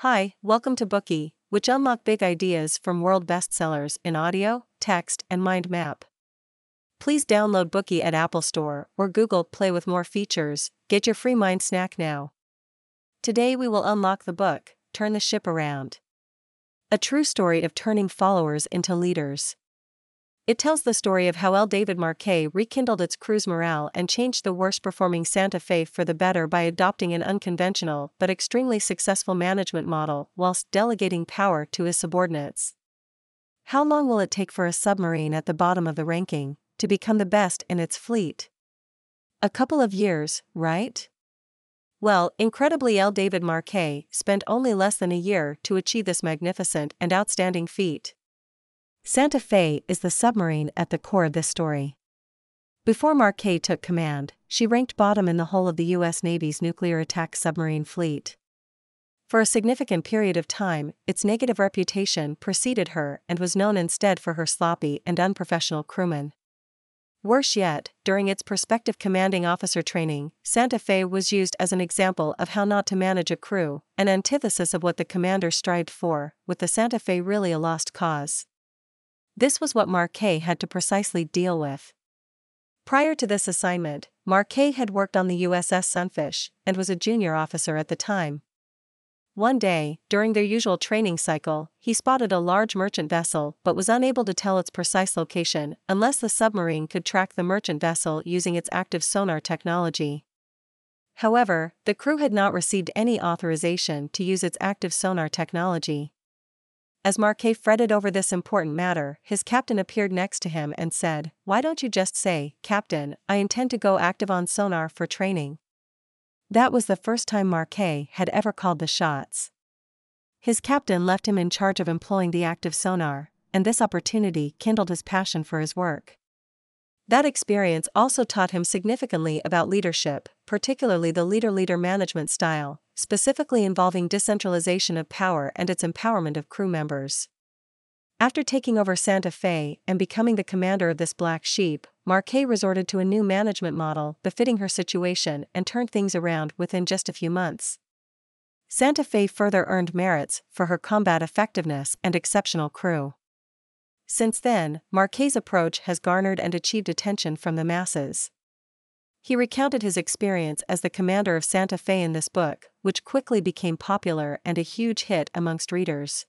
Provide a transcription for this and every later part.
Hi, welcome to Bookey, which unlock big ideas from world bestsellers in audio, text, and mind map. Please download Bookey at Apple Store or Google Play with more features. Get your free mind snack now. Today we will unlock the book, Turn the Ship Around. A true story of turning followers into leaders. It tells the story of how L. David Marquet rekindled its crew's morale and changed the worst performing Santa Fe for the better by adopting an unconventional but extremely successful management model whilst delegating power to his subordinates. How long will it take for a submarine at the bottom of the ranking to become the best in its fleet? A couple of years, right? Well, incredibly, L. David Marquet spent only less than a year to achieve this magnificent and outstanding feat. Santa Fe is the submarine at the core of this story. Before Marquet took command, she ranked bottom in the whole of the U.S. Navy's nuclear attack submarine fleet. For a significant period of time, its negative reputation preceded her and was known instead for her sloppy and unprofessional crewmen. Worse yet, during its prospective commanding officer training, Santa Fe was used as an example of how not to manage a crew, an antithesis of what the commander strived for, with the Santa Fe really a lost cause. This was what Marquet had to precisely deal with. Prior to this assignment, Marquet had worked on the USS Sunfish and was a junior officer at the time. One day, during their usual training cycle, he spotted a large merchant vessel but was unable to tell its precise location unless the submarine could track the merchant vessel using its active sonar technology. However, the crew had not received any authorization to use its active sonar technology. As Marquet fretted over this important matter, his captain appeared next to him and said, Why don't you just say, Captain, I intend to go active on sonar for training? That was the first time Marquet had ever called the shots. His captain left him in charge of employing the active sonar, and this opportunity kindled his passion for his work. That experience also taught him significantly about leadership, particularly the leader leader management style, specifically involving decentralization of power and its empowerment of crew members. After taking over Santa Fe and becoming the commander of this black sheep, Marquet resorted to a new management model befitting her situation and turned things around within just a few months. Santa Fe further earned merits for her combat effectiveness and exceptional crew. Since then, Marquet's approach has garnered and achieved attention from the masses. He recounted his experience as the commander of Santa Fe in this book, which quickly became popular and a huge hit amongst readers.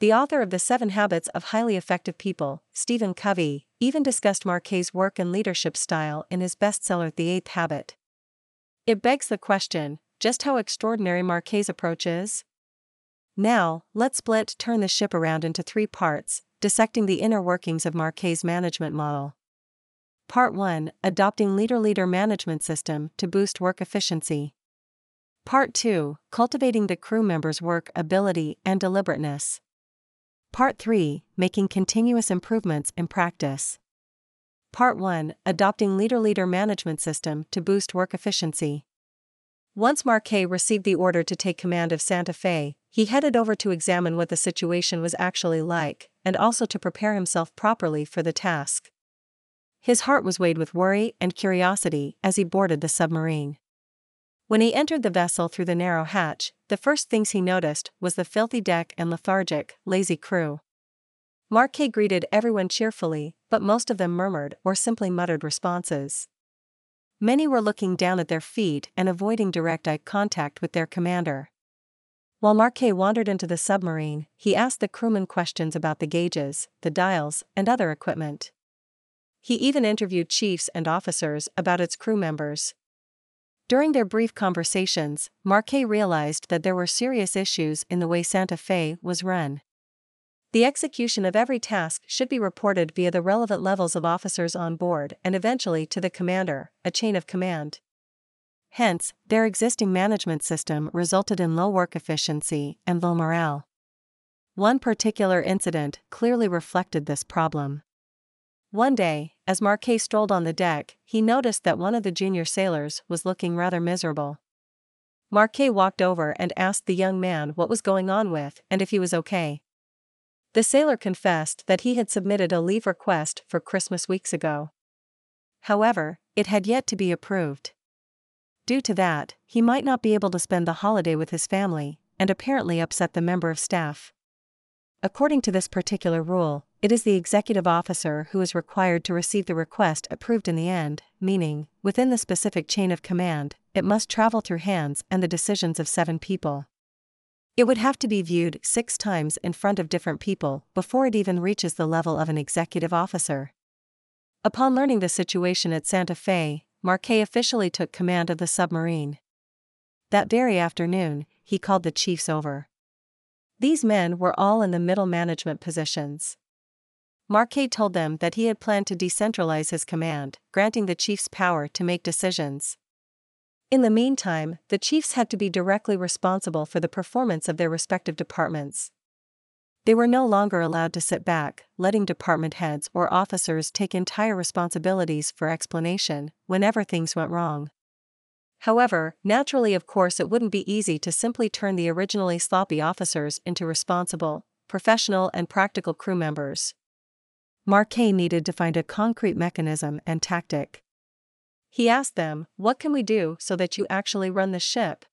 The author of The Seven Habits of Highly Effective People, Stephen Covey, even discussed Marquet's work and leadership style in his bestseller The Eighth Habit. It begs the question just how extraordinary Marquet's approach is? Now, let's split Turn the Ship Around into three parts, dissecting the inner workings of Marquet's management model. Part 1 Adopting Leader Leader Management System to Boost Work Efficiency. Part 2 Cultivating the crew members' work ability and deliberateness. Part 3 Making continuous improvements in practice. Part 1 Adopting Leader Leader Management System to Boost Work Efficiency. Once Marquet received the order to take command of Santa Fe, he headed over to examine what the situation was actually like, and also to prepare himself properly for the task. His heart was weighed with worry and curiosity as he boarded the submarine. When he entered the vessel through the narrow hatch, the first things he noticed was the filthy deck and lethargic, lazy crew. Marquet greeted everyone cheerfully, but most of them murmured or simply muttered responses. Many were looking down at their feet and avoiding direct eye contact with their commander. While Marquet wandered into the submarine, he asked the crewmen questions about the gauges, the dials, and other equipment. He even interviewed chiefs and officers about its crew members. During their brief conversations, Marquet realized that there were serious issues in the way Santa Fe was run. The execution of every task should be reported via the relevant levels of officers on board and eventually to the commander, a chain of command. Hence, their existing management system resulted in low work efficiency and low morale. One particular incident clearly reflected this problem. One day, as Marquet strolled on the deck, he noticed that one of the junior sailors was looking rather miserable. Marquet walked over and asked the young man what was going on with and if he was okay. The sailor confessed that he had submitted a leave request for Christmas weeks ago. However, it had yet to be approved. Due to that, he might not be able to spend the holiday with his family, and apparently upset the member of staff. According to this particular rule, it is the executive officer who is required to receive the request approved in the end, meaning, within the specific chain of command, it must travel through hands and the decisions of seven people. It would have to be viewed six times in front of different people before it even reaches the level of an executive officer. Upon learning the situation at Santa Fe, Marquet officially took command of the submarine. That very afternoon, he called the chiefs over. These men were all in the middle management positions. Marquet told them that he had planned to decentralize his command, granting the chiefs power to make decisions. In the meantime, the chiefs had to be directly responsible for the performance of their respective departments. They were no longer allowed to sit back, letting department heads or officers take entire responsibilities for explanation whenever things went wrong. However, naturally, of course, it wouldn't be easy to simply turn the originally sloppy officers into responsible, professional, and practical crew members. Marquet needed to find a concrete mechanism and tactic. He asked them, What can we do so that you actually run the ship?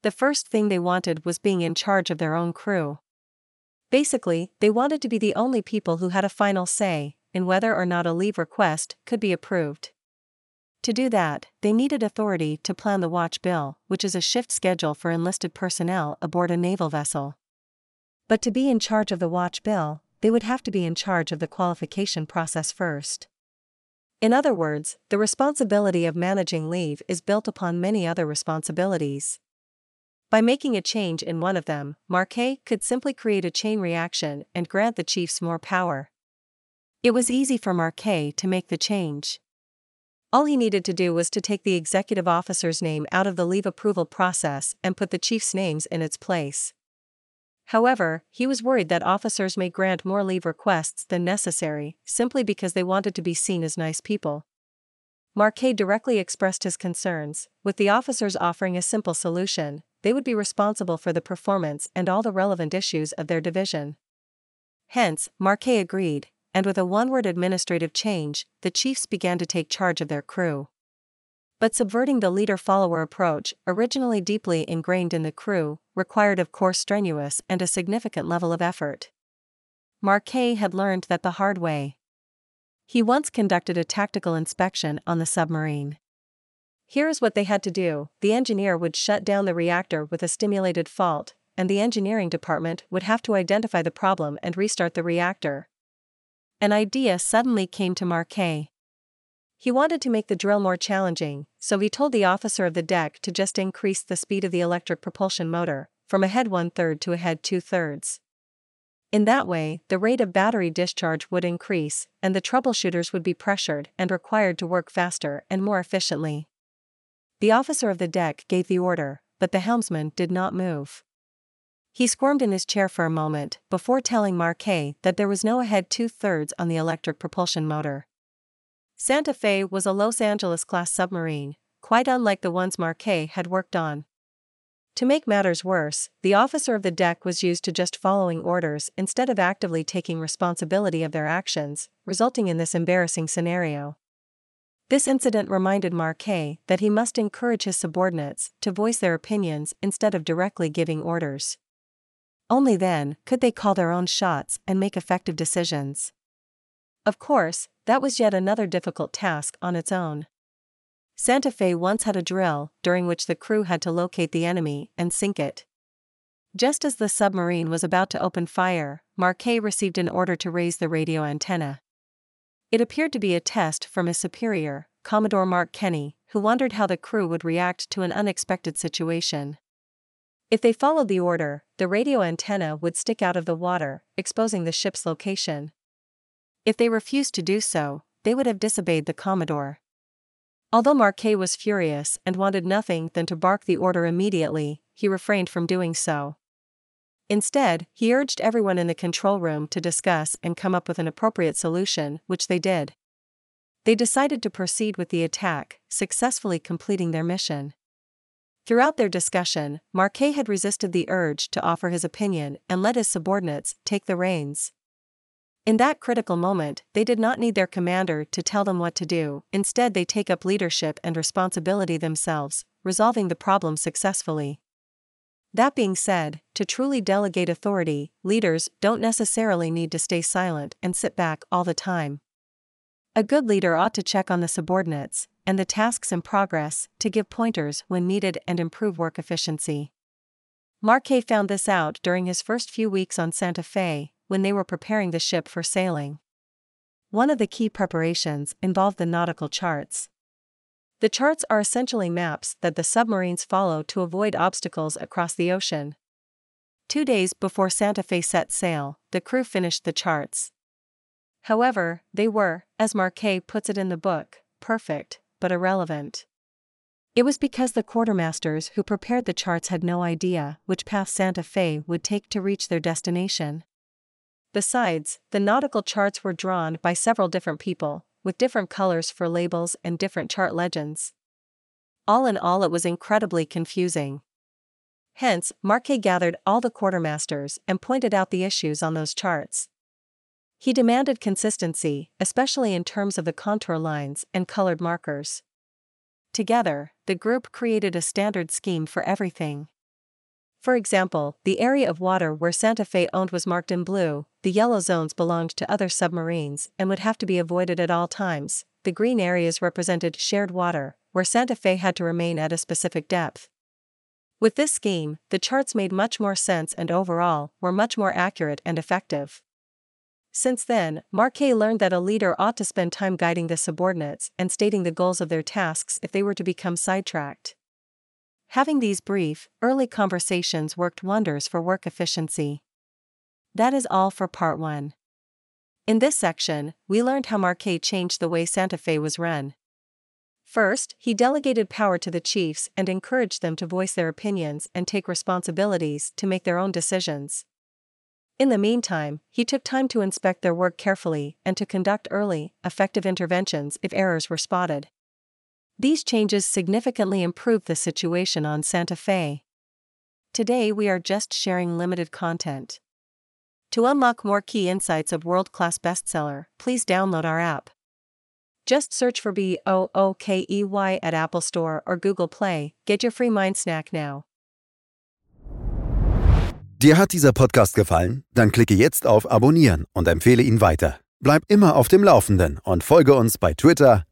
The first thing they wanted was being in charge of their own crew. Basically, they wanted to be the only people who had a final say in whether or not a leave request could be approved. To do that, they needed authority to plan the watch bill, which is a shift schedule for enlisted personnel aboard a naval vessel. But to be in charge of the watch bill, they would have to be in charge of the qualification process first. In other words, the responsibility of managing leave is built upon many other responsibilities. By making a change in one of them, Marquet could simply create a chain reaction and grant the chiefs more power. It was easy for Marquet to make the change. All he needed to do was to take the executive officer's name out of the leave approval process and put the chief's names in its place. However, he was worried that officers may grant more leave requests than necessary, simply because they wanted to be seen as nice people. Marquet directly expressed his concerns, with the officers offering a simple solution they would be responsible for the performance and all the relevant issues of their division. Hence, Marquet agreed, and with a one word administrative change, the chiefs began to take charge of their crew. But subverting the leader follower approach, originally deeply ingrained in the crew, required of course strenuous and a significant level of effort. Marquet had learned that the hard way. He once conducted a tactical inspection on the submarine. Here is what they had to do the engineer would shut down the reactor with a stimulated fault, and the engineering department would have to identify the problem and restart the reactor. An idea suddenly came to Marquet. He wanted to make the drill more challenging, so he told the officer of the deck to just increase the speed of the electric propulsion motor, from a head one third to a head two thirds. In that way, the rate of battery discharge would increase, and the troubleshooters would be pressured and required to work faster and more efficiently. The officer of the deck gave the order, but the helmsman did not move. He squirmed in his chair for a moment before telling Marquet that there was no ahead two thirds on the electric propulsion motor. Santa Fe was a Los Angeles class submarine, quite unlike the ones Marquet had worked on. To make matters worse, the officer of the deck was used to just following orders instead of actively taking responsibility of their actions, resulting in this embarrassing scenario. This incident reminded Marquet that he must encourage his subordinates to voice their opinions instead of directly giving orders. Only then could they call their own shots and make effective decisions. Of course, that was yet another difficult task on its own. Santa Fe once had a drill during which the crew had to locate the enemy and sink it. Just as the submarine was about to open fire, Marquet received an order to raise the radio antenna. It appeared to be a test from his superior, Commodore Mark Kenny, who wondered how the crew would react to an unexpected situation. If they followed the order, the radio antenna would stick out of the water, exposing the ship's location. If they refused to do so, they would have disobeyed the Commodore. Although Marquet was furious and wanted nothing than to bark the order immediately, he refrained from doing so. Instead, he urged everyone in the control room to discuss and come up with an appropriate solution, which they did. They decided to proceed with the attack, successfully completing their mission. Throughout their discussion, Marquet had resisted the urge to offer his opinion and let his subordinates take the reins. In that critical moment, they did not need their commander to tell them what to do, instead, they take up leadership and responsibility themselves, resolving the problem successfully. That being said, to truly delegate authority, leaders don't necessarily need to stay silent and sit back all the time. A good leader ought to check on the subordinates and the tasks in progress to give pointers when needed and improve work efficiency. Marquet found this out during his first few weeks on Santa Fe when they were preparing the ship for sailing. One of the key preparations involved the nautical charts. The charts are essentially maps that the submarines follow to avoid obstacles across the ocean. Two days before Santa Fe set sail, the crew finished the charts. However, they were, as Marquet puts it in the book, perfect, but irrelevant. It was because the quartermasters who prepared the charts had no idea which path Santa Fe would take to reach their destination. Besides, the nautical charts were drawn by several different people, with different colors for labels and different chart legends. All in all, it was incredibly confusing. Hence, Marquet gathered all the quartermasters and pointed out the issues on those charts. He demanded consistency, especially in terms of the contour lines and colored markers. Together, the group created a standard scheme for everything. For example, the area of water where Santa Fe owned was marked in blue, the yellow zones belonged to other submarines and would have to be avoided at all times, the green areas represented shared water, where Santa Fe had to remain at a specific depth. With this scheme, the charts made much more sense and overall were much more accurate and effective. Since then, Marquet learned that a leader ought to spend time guiding the subordinates and stating the goals of their tasks if they were to become sidetracked. Having these brief, early conversations worked wonders for work efficiency. That is all for part 1. In this section, we learned how Marquet changed the way Santa Fe was run. First, he delegated power to the chiefs and encouraged them to voice their opinions and take responsibilities to make their own decisions. In the meantime, he took time to inspect their work carefully and to conduct early, effective interventions if errors were spotted. These changes significantly improved the situation on Santa Fe. Today we are just sharing limited content. To unlock more key insights of world class bestseller, please download our app. Just search for B O O K E Y at Apple Store or Google Play. Get your free mind snack now. Dir hat dieser Podcast gefallen? Dann klicke jetzt auf Abonnieren und empfehle ihn weiter. Bleib immer auf dem Laufenden und folge uns bei Twitter,